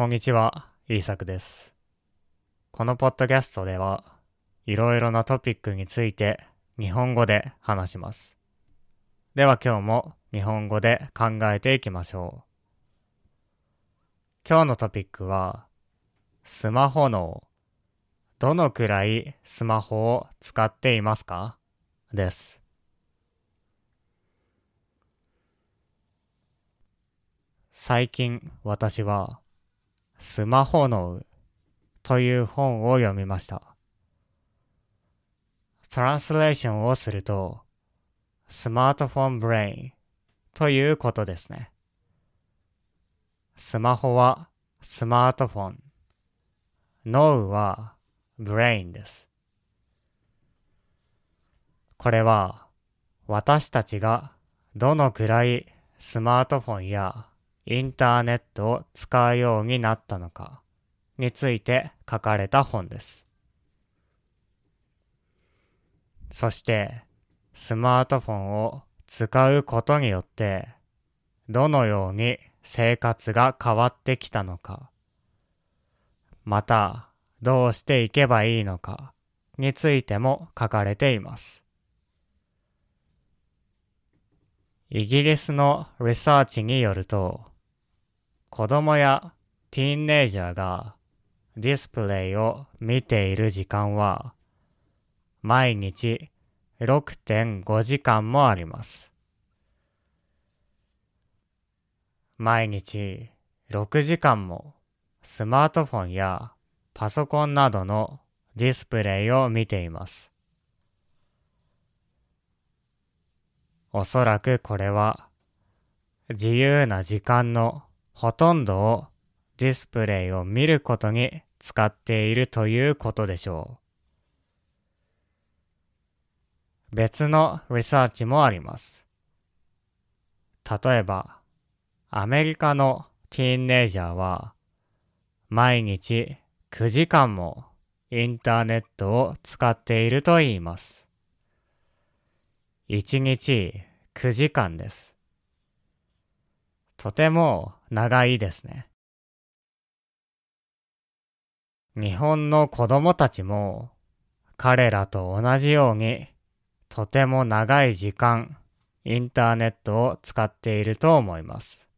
こんにちは、イーサクです。このポッドキャストでは、いろいろなトピックについて日本語で話します。では今日も日本語で考えていきましょう。今日のトピックは、スマホ脳。どのくらいスマホを使っていますか？です。最近私はスマホ脳という本を読みました。トランスレーションをするとスマートフォンブレインということですね。スマホはスマートフォン。脳はブレインです。これは私たちがどのくらいスマートフォンやインターネットを使うようになったのかについて書かれた本です。そしてスマートフォンを使うことによってどのように生活が変わってきたのかまたどうしていけばいいのかについても書かれています。イギリスのリサーチによると子供やティーンネイジャーがディスプレイを見ている時間は毎日6.5時間もあります。毎日6時間もスマートフォンやパソコンなどのディスプレイを見ています。おそらくこれは自由な時間のほとんどをディスプレイを見ることに使っているということでしょう。別のリサーチもあります。例えば、アメリカのティーンネイジャーは毎日9時間もインターネットを使っていると言います。1日9時間です。とても長いですね。日本の子供たちも彼らと同じようにとても長い時間インターネットを使っていると思います。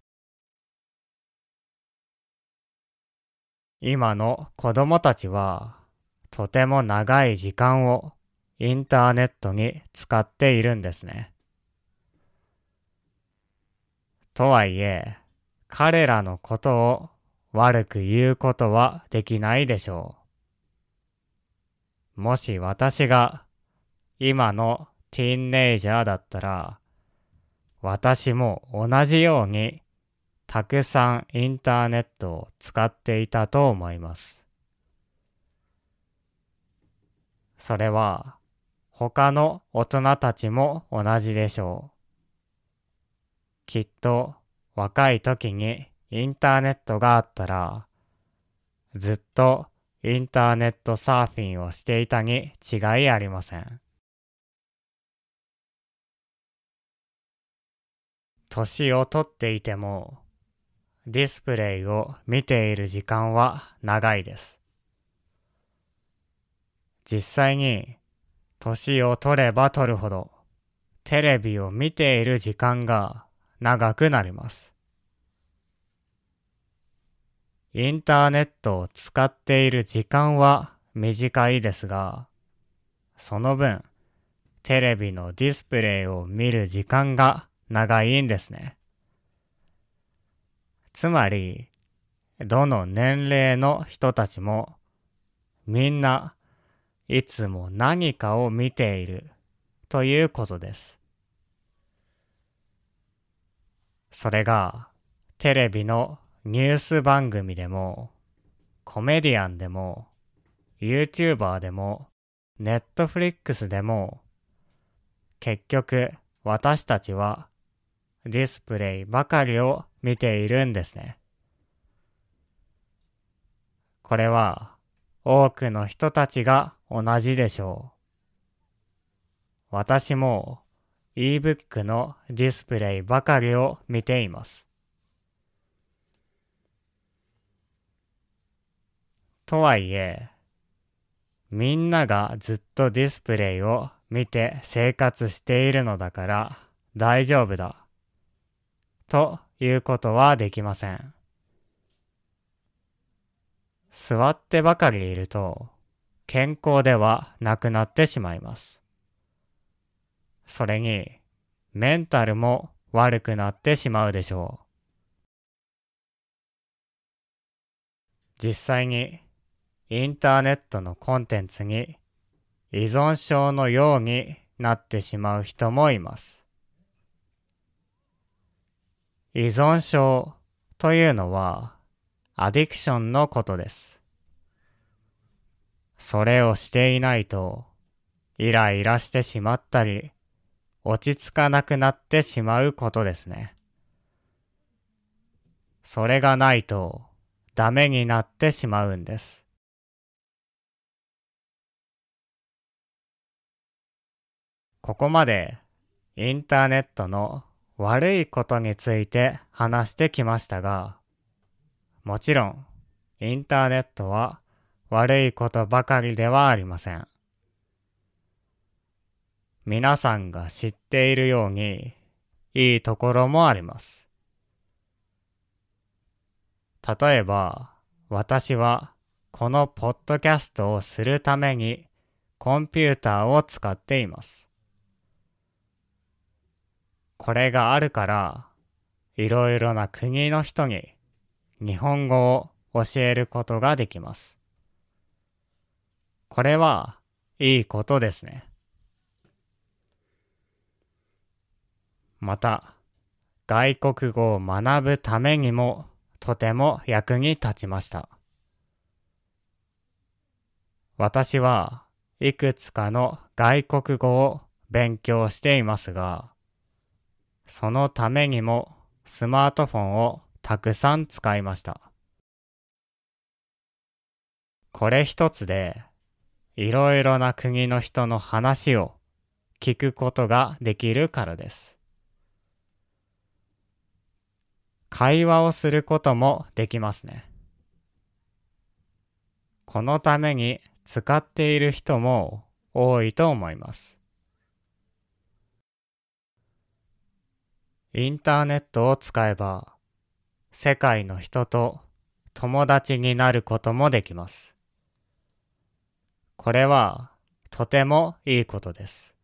今の子供たちはとても長い時間をインターネットに使っているんですね。とはいえ、彼らのことを悪く言うことはできないでしょう。もし私が今のティーンネイジャーだったら、私も同じようにたくさんインターネットを使っていたと思います。それは他の大人たちも同じでしょう。きっと若い時にインターネットがあったら、ずっとインターネットサーフィンをしていたに違いありません。年をとっていても、ディスプレイを見ている時間は長いです。実際に年を取れば取るほどテレビを見ている時間が長くなります。インターネットを使っている時間は短いですが、その分、テレビのディスプレイを見る時間が長いんですね。つまり、どの年齢の人たちも、みんないつも何かを見ているということです。それがテレビのニュース番組でもコメディアンでも YouTuber でも Netflix でも結局私たちはディスプレイばかりを見ているんですね。これは多くの人たちが同じでしょう。私も ebook のディスプレイばかりを見ています。とはいえ、みんながずっとディスプレイを見て生活しているのだから大丈夫だ。ということはできません。座ってばかりいると健康ではなくなってしまいます。それにメンタルも悪くなってしまうでしょう。実際にインターネットのコンテンツに依存症のようになってしまう人もいます。依存症というのはアディクションのことです。それをしていないとイライラしてしまったり落ち着かなくなってしまうことですね。それがないとダメになってしまうんです。ここまでインターネットの悪いことについて話してきましたが、もちろんインターネットは悪いことばかりではありません。皆さんが知っているようにいいところもあります。例えば、私はこのポッドキャストをするためにコンピューターを使っています。これがあるから、いろいろな国の人に日本語を教えることができます。これはいいことですね。また、外国語を学ぶためにもとても役に立ちました。私はいくつかの外国語を勉強していますが、そのためにもスマートフォンをたくさん使いました。これ一つでいろいろな国の人の話を聞くことができるからです。会話をすることもできますね。このために使っている人も多いと思います。インターネットを使えば世界の人と友達になることもできます。これはとてもいいことです。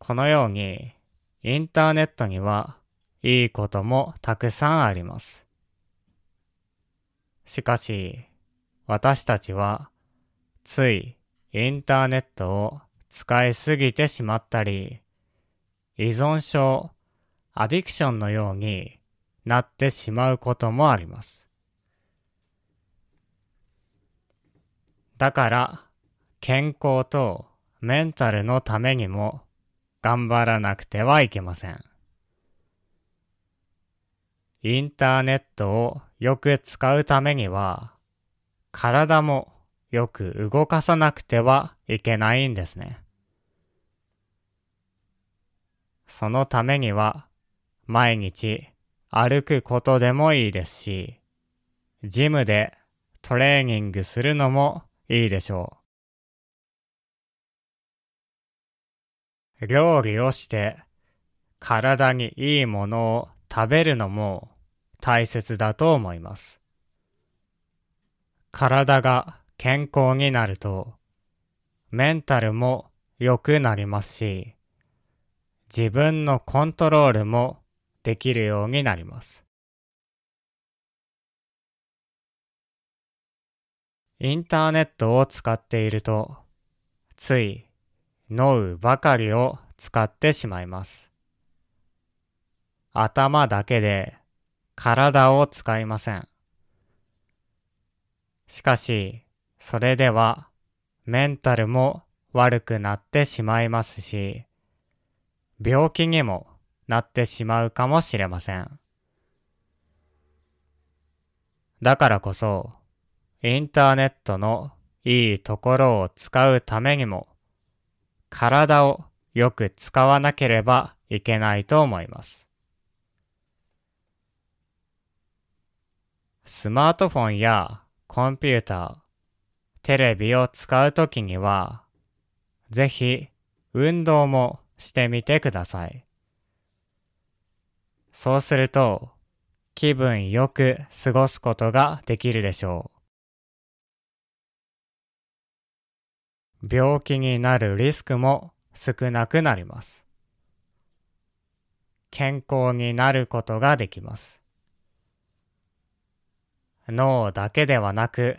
このようにインターネットにはいいこともたくさんあります。しかし私たちはついインターネットを使いすぎてしまったり依存症、アディクションのようになってしまうこともあります。だから健康とメンタルのためにも頑張らなくてはいけません。インターネットをよく使うためには、体もよく動かさなくてはいけないんですね。そのためには、毎日歩くことでもいいですし、ジムでトレーニングするのもいいでしょう。料理をして体にいいものを食べるのも大切だと思います。体が健康になるとメンタルも良くなりますし自分のコントロールもできるようになります。インターネットを使っているとつい脳ばかりを使ってしまいます。頭だけで体を使いません。しかし、それではメンタルも悪くなってしまいますし、病気にもなってしまうかもしれません。だからこそ、インターネットのいいところを使うためにも、体をよく使わなければいけないと思います。スマートフォンやコンピューター、テレビを使うときには、ぜひ運動もしてみてください。そうすると気分よく過ごすことができるでしょう。病気になるリスクも少なくなります。健康になることができます。脳だけではなく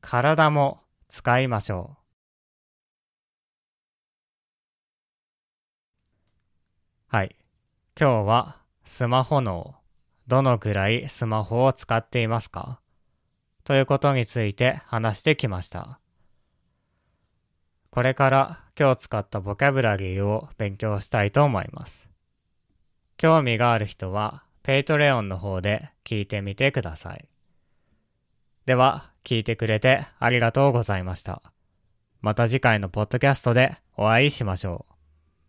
体も使いましょう。はい。今日はスマホ脳、どのくらいスマホを使っていますか？ということについて話してきました。これから今日使ったボキャブラリーを勉強したいと思います。興味がある人は、 Patreon の方で聞いてみてください。では、聞いてくれてありがとうございました。また次回のポッドキャストでお会いしましょう。